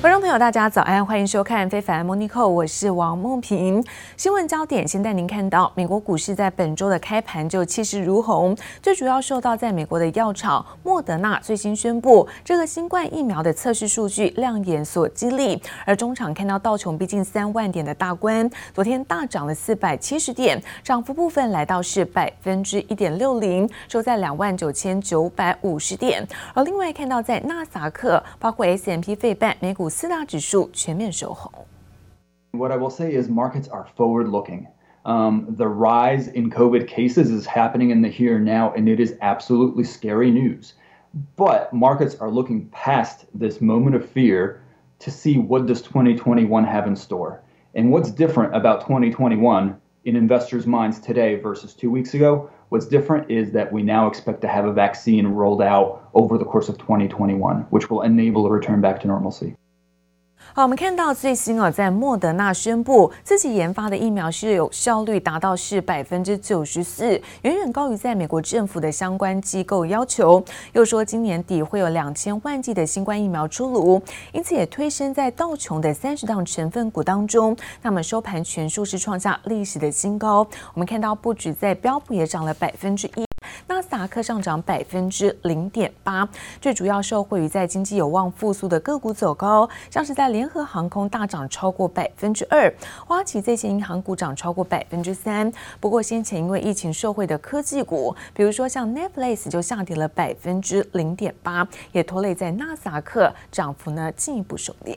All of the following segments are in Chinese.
观众朋友，大家早安，欢迎收看《非凡 Monico》，我是王梦萍。新闻焦点，先带您看到，美国股市在本周的开盘就气势如虹，最主要受到在美国的药厂莫德纳最新宣布这个新冠疫苗的测试数据亮眼所激励。而中场看到道琼逼近三万点的大关，昨天大涨了四百七十点，涨幅部分来到是百分之一点六零，收在两万九千九百五十点。而另外看到在纳斯达克，包括 S M P 费半美股。四大指数全面收红。What I will say is markets are forward looking. Um, the rise in COVID cases is happening in the here and now, and it is absolutely scary news. But markets are looking past this moment of fear to see what does 2021 have in store. And what's different about 2021 in investors' minds today versus two weeks ago? What's different is that we now expect to have a vaccine rolled out over the course of 2021, which will enable a return back to normalcy. 好，我们看到最新啊，在莫德纳宣布自己研发的疫苗是有效率达到是百分之九十四，远远高于在美国政府的相关机构要求。又说今年底会有两千万剂的新冠疫苗出炉，因此也推升在道琼的三十档成分股当中，那么收盘全数是创下历史的新高。我们看到不止在标普也涨了百分之一。纳斯达克上涨百分之零点八，最主要受惠于在经济有望复苏的个股走高，像是在联合航空大涨超过百分之二，花旗这些银行股涨超过百分之三。不过先前因为疫情受惠的科技股，比如说像 Netflix 就下跌了百分之零点八，也拖累在纳斯达克涨幅呢进一步收敛。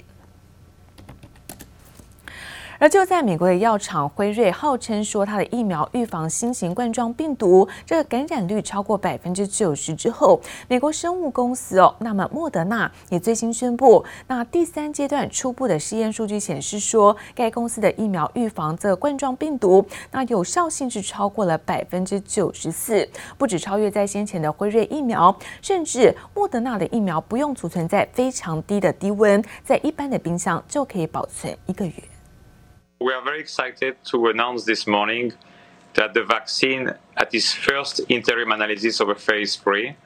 而就在美国的药厂辉瑞号称说，它的疫苗预防新型冠状病毒这个感染率超过百分之九十之后，美国生物公司哦，那么莫德纳也最新宣布，那第三阶段初步的试验数据显示说，该公司的疫苗预防这冠状病毒，那有效性是超过了百分之九十四，不止超越在先前的辉瑞疫苗，甚至莫德纳的疫苗不用储存在非常低的低温，在一般的冰箱就可以保存一个月。We are very excited to announce this morning that the vaccine, at its first interim analysis of a phase three,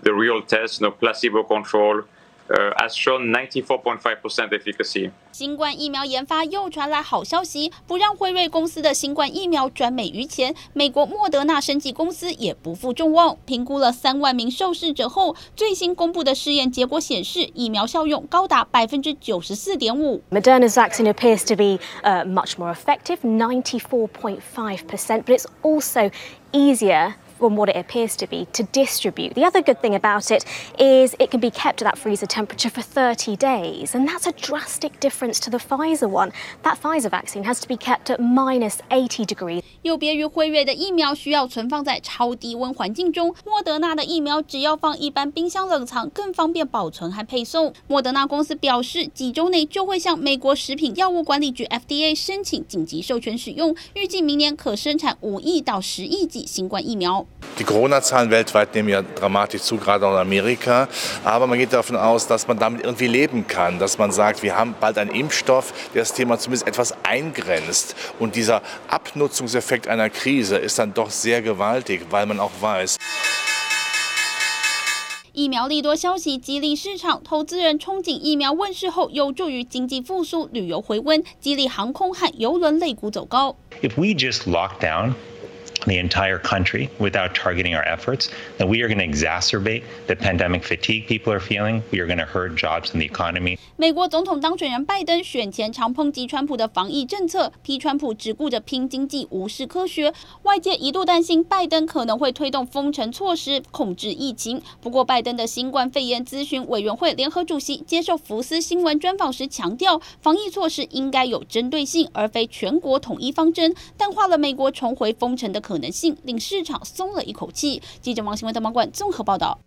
the real test, no placebo control, uh, has shown 94.5% efficacy. 新冠疫苗研发又传来好消息，不让辉瑞公司的新冠疫苗转美于前。美国莫德纳生技公司也不负众望，评估了三万名受试者后，最新公布的试验结果显示，疫苗效用高达百分之九十四点五。Moderna's vaccine appears to be uh, much more effective, 94.5%, but it's also easier. from what it appears to be to distribute. The other good thing about it is it can be kept at that freezer temperature for 30 days, and that's a drastic difference to the Pfizer one. That Pfizer vaccine has to be kept at minus 80 degrees. 有别于辉瑞的疫苗需要存放在超低温环境中，莫德纳的疫苗只要放一般冰箱冷藏，更方便保存和配送。莫德纳公司表示，几周内就会向美国食品药物管理局 FDA 申请紧急授权使用，预计明年可生产五亿到十亿剂新冠疫苗。 Die Corona-Zahlen weltweit nehmen ja dramatisch zu, gerade in Amerika. Aber man geht davon aus, dass man damit irgendwie leben kann. Dass man sagt, wir haben bald einen Impfstoff, der das Thema zumindest etwas eingrenzt. Und dieser Abnutzungseffekt einer Krise ist dann doch sehr gewaltig, weil man auch weiß. 疫苗利多消息激励市场，投资人憧憬疫苗问世后有助于经济复苏、旅游回温，激励航空和邮轮类股走高。If we just lock down the entire country without targeting our efforts, then we are going to exacerbate the pandemic fatigue people are feeling. We are going to hurt jobs in the economy. 美国总统当选人拜登选前常抨击川普的防疫政策，批川普只顾着拼经济，无视科学。外界一度担心拜登可能会推动封城措施控制疫情。不过，拜登的新冠肺炎咨询委员会联合主席接受福斯新闻专访时强调，防疫措施应该有针对性，而非全国统一方针，淡化了美国重回封城的可能性，令市场松了一口气。记者王新文的网管综合报道。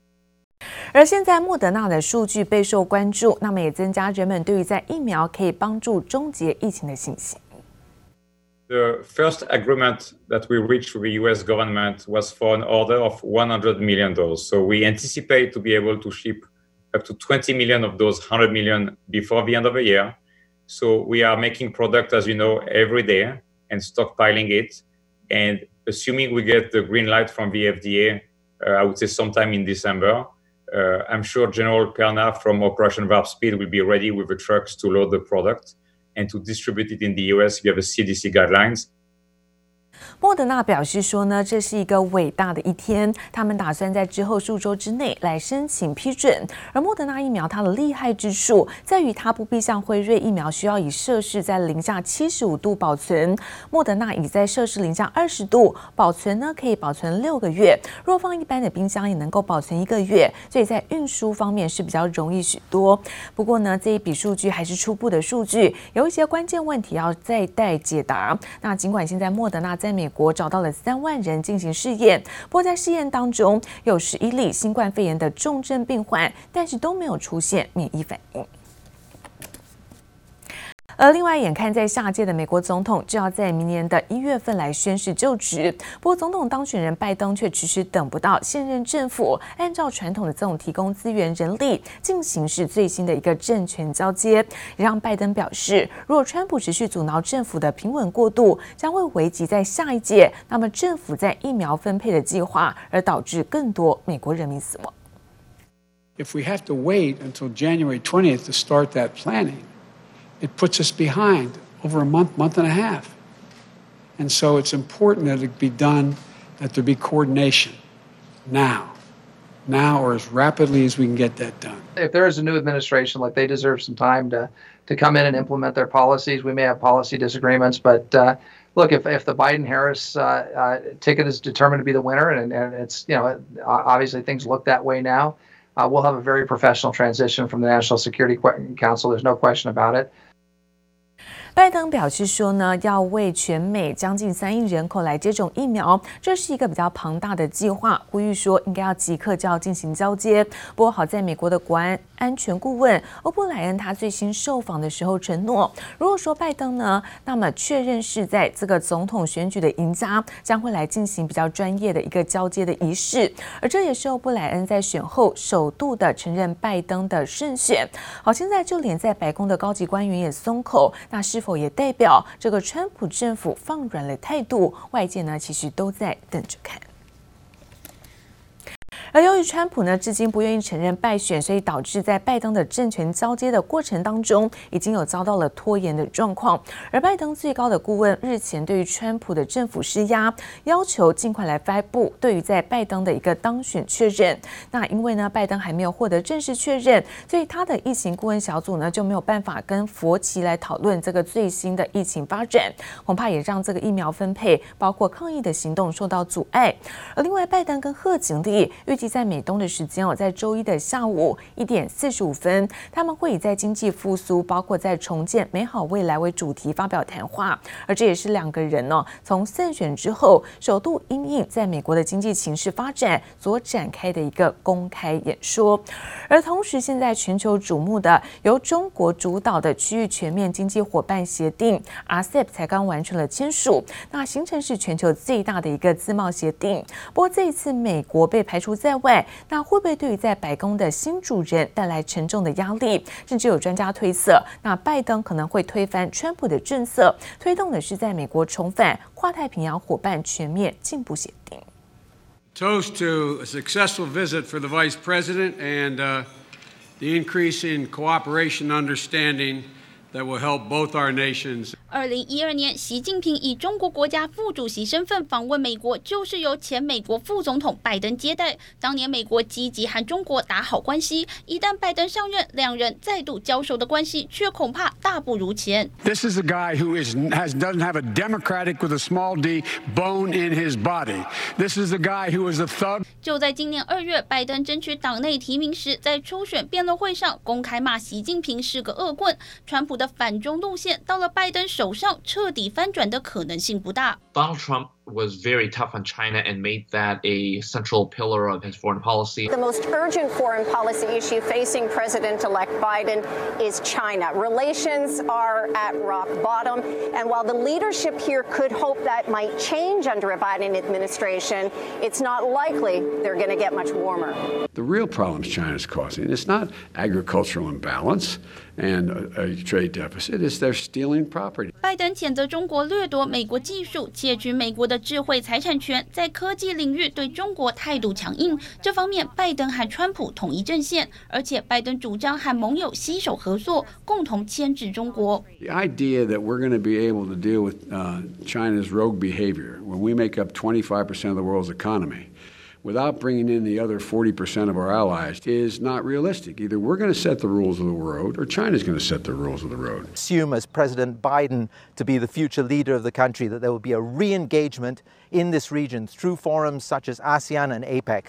而现在莫德纳的数据备受关注，那么也增加人们对于在疫苗可以帮助终结疫情的信心。The first agreement that we reached with the U.S. government was for an order of 100 million doses. So we anticipate to be able to ship up to 20 million of those 100 million before the end of the year. So we are making product, as you know, every day and stockpiling it. And assuming we get the green light from the FDA, uh, I would say sometime in December, uh, I'm sure General Perna from Operation Warp Speed will be ready with the trucks to load the product and to distribute it in the US. You have a CDC guidelines. 莫德纳表示说呢，这是一个伟大的一天，他们打算在之后数周之内来申请批准。而莫德纳疫苗它的厉害之处在于它不必像辉瑞疫苗需要以摄氏在零下七十五度保存，莫德纳已在摄氏零下二十度保存呢，可以保存六个月。若放一般的冰箱也能够保存一个月，所以在运输方面是比较容易许多。不过呢，这一笔数据还是初步的数据，有一些关键问题要再待解答。那尽管现在莫德纳在美国找到了三万人进行试验，不过在试验当中有十一例新冠肺炎的重症病患，但是都没有出现免疫反应。而另外，眼看在下届的美国总统就要在明年的一月份来宣誓就职，不过总统当选人拜登却迟迟等不到现任政府按照传统的这种提供资源、人力进行是最新的一个政权交接，也让拜登表示，如果川普持续阻挠政府的平稳过渡，将会危及在下一届那么政府在疫苗分配的计划，而导致更多美国人民死亡。If we have to wait until January 20th to start that planning. It puts us behind over a month, month and a half. And so it's important that it be done, that there be coordination now, now or as rapidly as we can get that done. If there is a new administration, like they deserve some time to, to come in and implement their policies. We may have policy disagreements, but uh, look, if, if the Biden Harris uh, uh, ticket is determined to be the winner, and, and it's, you know, obviously things look that way now, uh, we'll have a very professional transition from the National Security Council. There's no question about it. 拜登表示说呢，要为全美将近三亿人口来接种疫苗，这是一个比较庞大的计划，呼吁说应该要即刻就要进行交接。不过好在美国的国安安全顾问欧布莱恩他最新受访的时候承诺，如果说拜登呢，那么确认是在这个总统选举的赢家，将会来进行比较专业的一个交接的仪式。而这也是欧布莱恩在选后首度的承认拜登的胜选。好，现在就连在白宫的高级官员也松口，那是否也代表这个川普政府放软了态度？外界呢其实都在等着看。而由于川普呢至今不愿意承认败选，所以导致在拜登的政权交接的过程当中，已经有遭到了拖延的状况。而拜登最高的顾问日前对于川普的政府施压，要求尽快来发布对于在拜登的一个当选确认。那因为呢拜登还没有获得正式确认，所以他的疫情顾问小组呢就没有办法跟佛奇来讨论这个最新的疫情发展，恐怕也让这个疫苗分配包括抗疫的行动受到阻碍。而另外拜登跟贺锦丽预计在美东的时间哦，在周一的下午一点四十五分，他们会以在经济复苏，包括在重建美好未来为主题发表谈话。而这也是两个人呢，从胜选之后首度因应在美国的经济形势发展所展开的一个公开演说。而同时，现在全球瞩目的由中国主导的区域全面经济伙伴协定 （RCEP） 才刚完成了签署，那形成是全球最大的一个自贸协定。不过这一次，美国被排除在在外，那会不会对于在白宫的新主人带来沉重的压力？甚至有专家推测，那拜登可能会推翻川普的政策，推动的是在美国重返跨太平洋伙伴全面进步协定。Toast to a successful visit for the Vice President and the increase in cooperation understanding that will help both our nations. 二零一二年，习近平以中国国家副主席身份访问美国，就是由前美国副总统拜登接待。当年美国积极和中国打好关系，一旦拜登上任，两人再度交手的关系却恐怕大不如前。This is a guy who is has doesn't have a democratic with a small d bone in his body. This is a guy who is a thug. 就在今年二月，拜登争取党内提名时，在初选辩论会上公开骂习近平是个恶棍。川普的反中路线到了拜登手手上彻底翻转的可能性不大。Donald Trump was very tough on China and made that a central pillar of his foreign policy. The most urgent foreign policy issue facing President-elect Biden is China. Relations are at rock bottom, and while the leadership here could hope that might change under a Biden administration, it's not likely they're going to get much warmer. The real problems China is causing is not agricultural imbalance and a trade deficit, is they're stealing property. 拜登谴责中国掠夺美国技术，窃取美国的 智慧财产权，在科技领域对中国态度强硬。这方面，拜登和川普统一阵线，而且拜登主张和盟友携手合作，共同牵制中国。The idea that we're going to be able to deal with China's rogue behavior when we make up 25% of the world's economy. without bringing in the other 40% of our allies is not realistic. Either we're going to set the rules of the road or China's going to set the rules of the road. Assume as President Biden to be the future leader of the country that there will be a re-engagement in this region through forums such as ASEAN and APEC.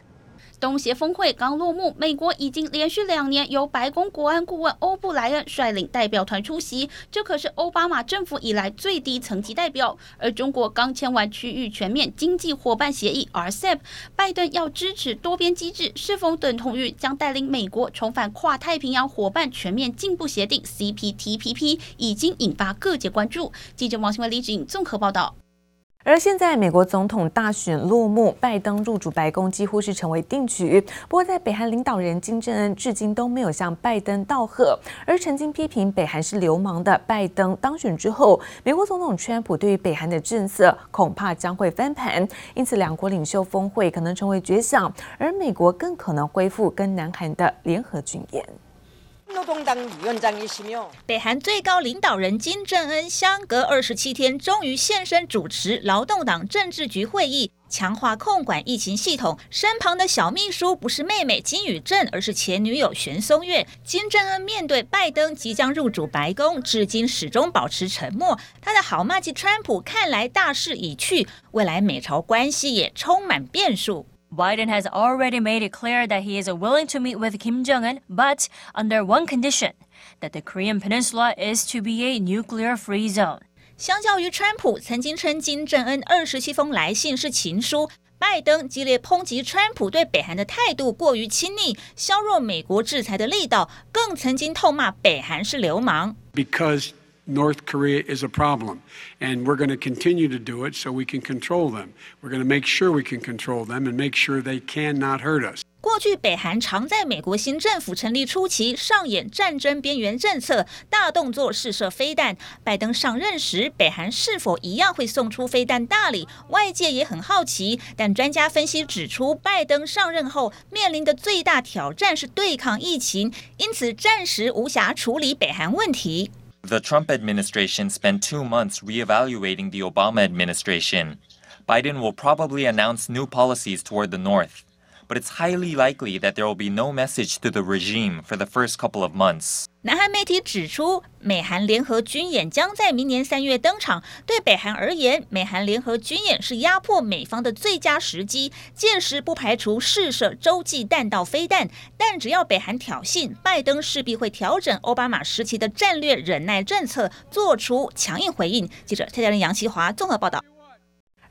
东协峰会刚落幕，美国已经连续两年由白宫国安顾问欧布莱恩率领代表团出席，这可是奥巴马政府以来最低层级代表。而中国刚签完区域全面经济伙伴协议 RCEP，拜登要支持多边机制，是否等同于将带领美国重返跨太平洋伙伴全面进步协定 CPTPP，已经引发各界关注。记者王新文、李芷颖综合报道。而现在，美国总统大选落幕，拜登入主白宫几乎是成为定局。不过，在北韩领导人金正恩至今都没有向拜登道贺。而曾经批评北韩是流氓的拜登当选之后，美国总统川普对于北韩的政策恐怕将会翻盘，因此两国领袖峰会可能成为绝响，而美国更可能恢复跟南韩的联合军演。北韩最高领导人金正恩相隔二十七天，终于现身主持劳动党政治局会议，强化控管疫情系统。身旁的小秘书不是妹妹金宇镇，而是前女友玄松月。金正恩面对拜登即将入主白宫，至今始终保持沉默。他的好麻吉川普看来大势已去，未来美朝关系也充满变数。Biden has already made it clear that he is willing to meet with Kim Jong-un, but under one condition, that the Korean Peninsula is to be a nuclear-free zone. 相较于川普曾经称金正恩二十七封来信是情书，拜登激烈抨击川普对北韩的态度过于亲昵，削弱美国制裁的力道，更曾经痛骂北韩是流氓。Because North Korea is a problem, and we're going to continue to do it so we can control them. We're going to make sure we can control them and make sure they cannot hurt us. 过去，北韩常在美国新政府成立初期上演战争边缘政策，大动作试射飞弹。拜登上任时，北韩是否一样会送出飞弹大礼？外界也很好奇。但专家分析指出，拜登上任后面临的最大挑战是对抗疫情，因此暂时无暇处理北韩问题。The Trump administration spent two months re-evaluating the Obama administration. Biden will probably announce new policies toward the North, but it's highly likely that there will be no message to the regime for the first couple of months. 南韩媒体指出，美韩联合军演将在明年三月登场。对北韩而言，美韩联合军演是压迫美方的最佳时机，届时不排除试射洲际弹道飞弹。但只要北韩挑衅，拜登势必会调整奥巴马时期的战略忍耐政策，做出强硬回应。记者蔡佳玲、杨奇华综合报道。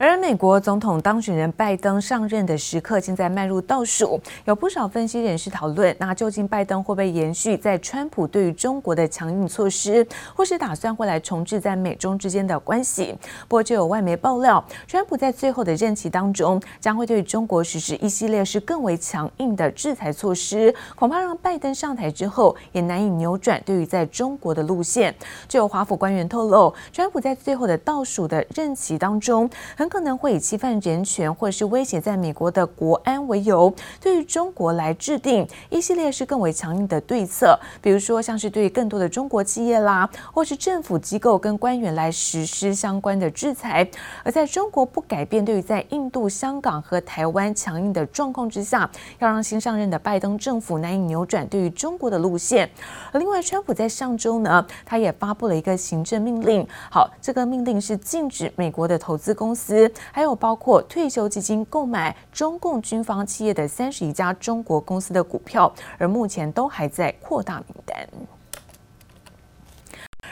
而美国总统当选人拜登上任的时刻正在迈入倒数，有不少分析人士讨论，那究竟拜登会不会延续在川普对于中国的强硬措施，或是打算会来重置在美中之间的关系？不过就有外媒爆料，川普在最后的任期当中将会对中国实施一系列是更为强硬的制裁措施，恐怕让拜登上台之后也难以扭转对于在中国的路线。就有华府官员透露，川普在最后的倒数的任期当中很。可能会以侵犯人权或者是威胁在美国的国安为由，对于中国来制定一系列是更为强硬的对策，比如说像是对更多的中国企业啦，或是政府机构跟官员来实施相关的制裁。而在中国不改变对于在印度、香港和台湾强硬的状况之下，要让新上任的拜登政府难以扭转对于中国的路线。而另外，川普在上周呢，他也发布了一个行政命令，好，这个命令是禁止美国的投资公司。还有包括退休基金购买中共军方企业的三十一家中国公司的股票，而目前都还在扩大名单。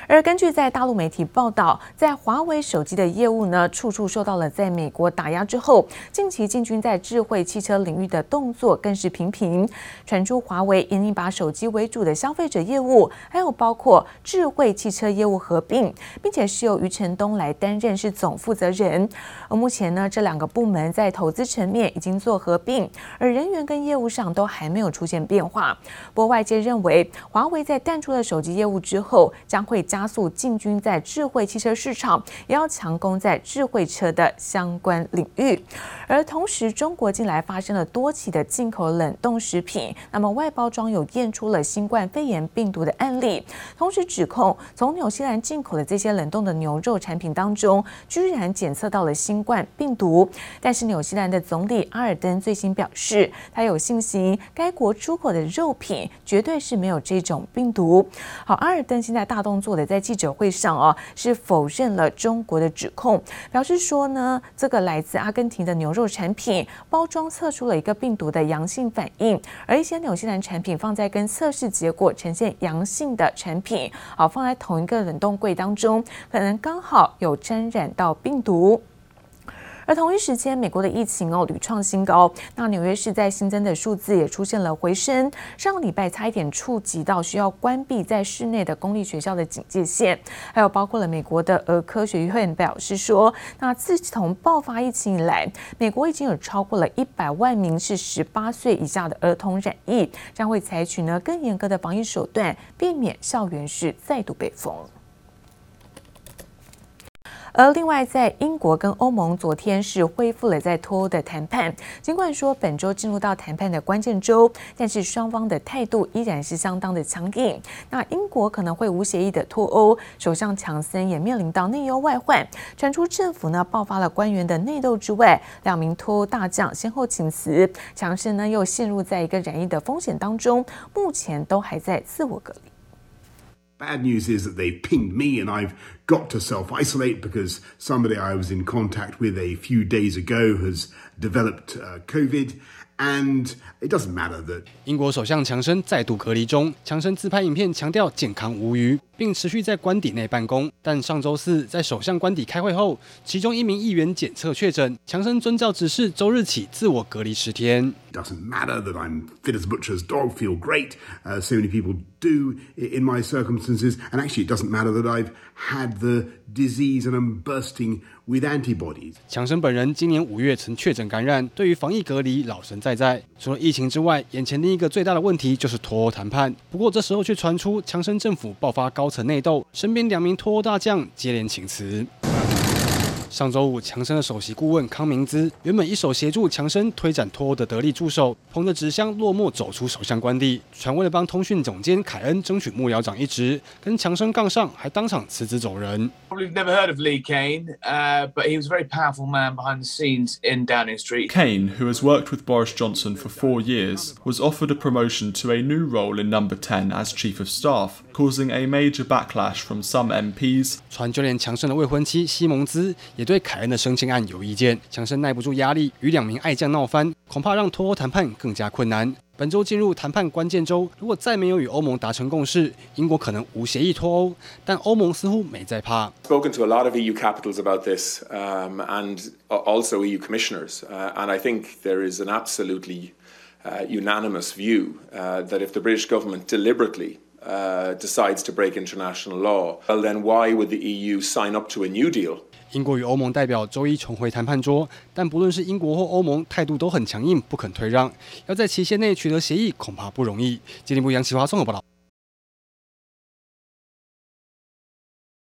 而根据在大陆媒体报道，在华为手机的业务呢，处处受到了在美国打压之后，近期进军在智慧汽车领域的动作更是频频传出。华为已经把手机为主的消费者业务，还有包括智慧汽车业务合并，并且是由余承东来担任是总负责人。而目前呢，这两个部门在投资层面已经做合并，而人员跟业务上都还没有出现变化。不过外界认为，华为在淡出了手机业务之后，将会加加速进军在智慧汽车市场，也要强攻在智慧车的相关领域。而同时，中国近来发生了多起的进口冷冻食品，那么外包装有验出了新冠肺炎病毒的案例，同时指控从纽西兰进口的这些冷冻的牛肉产品当中，居然检测到了新冠病毒。但是纽西兰的总理阿尔登最新表示，他有信心该国出口的肉品绝对是没有这种病毒。好，阿尔登现在大动作的在记者会上哦，是否认了中国的指控，表示说呢，这个来自阿根廷的牛肉产品包装测出了一个病毒的阳性反应，而一些纽西兰产品放在跟测试结果呈现阳性的产品，好，放在同一个冷冻柜当中，可能刚好有沾染到病毒。而同一时间，美国的疫情哦屡创新高，那纽约市在新增的数字也出现了回升。上个礼拜差一点触及到需要关闭在室内的公立学校的警戒线，还有包括了美国的儿科学院表示说，那自从爆发疫情以来，美国已经有超过了一百万名是十八岁以下的儿童染疫，将会采取呢更严格的防疫手段，避免校园是再度被封。而另外，在英国跟欧盟昨天是恢复了在脱欧的谈判。尽管说本周进入到谈判的关键周，但是双方的态度依然是相当的强硬。那英国可能会无协议的脱欧，首相强森也面临到内忧外患，传出政府呢爆发了官员的内斗之外，两名脱欧大将先后请辞，强森呢又陷入在一个染疫的风险当中，目前都还在自我隔离。Bad news is that they've pinged me and I've got to self isolate because somebody I was in contact with a few days ago has developed uh, COVID. And it doesn't matter that 英国首相强生再度隔离中，强生自拍影片强调健康无虞， 并持续在官邸内办公。但上周四在首相官邸开会后，其中一名议员检测确诊，强生遵照指示，周日起自我隔离十天。Doesn't matter that I'm fit as butcher's dog, feel great. Uh, so many people do in my circumstances, and actually, it doesn't matter that I've had the disease and I'm bursting with antibodies. 强生本人今年五月曾确诊感染，对于防疫隔离老神在在。除了疫情之外，眼前另一个最大的问题就是脱欧谈判。不过这时候却传出强生政府爆发高层内斗，身边两名拖大将接连请辞。上周五，强生的首席顾问康明兹原本一手协助强生推展脱欧的得力助手，捧着纸箱落寞走出首相官邸，传为了帮通讯总监凯恩争取幕僚长一职，跟强生杠上，还当场辞职走人。Probably never heard of Lee Kane, uh, but he was a very powerful man behind the scenes in Downing Street. Kane, who has worked with Boris Johnson for four years, was offered a promotion to a new role in Number 10 as Chief of Staff, causing a major backlash from some MPs. 传就连强生的未婚妻西蒙兹 也对凯恩的升迁案有意见，强生耐不住压力，与两名爱将闹翻，恐怕让脱欧谈判更加困难。本周进入谈判关键周，如果再没有与欧盟达成共识，英国可能无协议脱欧。但欧盟似乎没在怕。Spoken to a lot of EU capitals about this, um, and also EU commissioners, uh, and I think there is an absolutely uh, unanimous view uh, that if the British government deliberately uh, decides to break international law, well then why would the EU sign up to a new deal? 英国与欧盟代表周一重回谈判桌，但不论是英国或欧盟，态度都很强硬，不肯退让。要在期限内取得协议，恐怕不容易。今天不杨启华综合报道。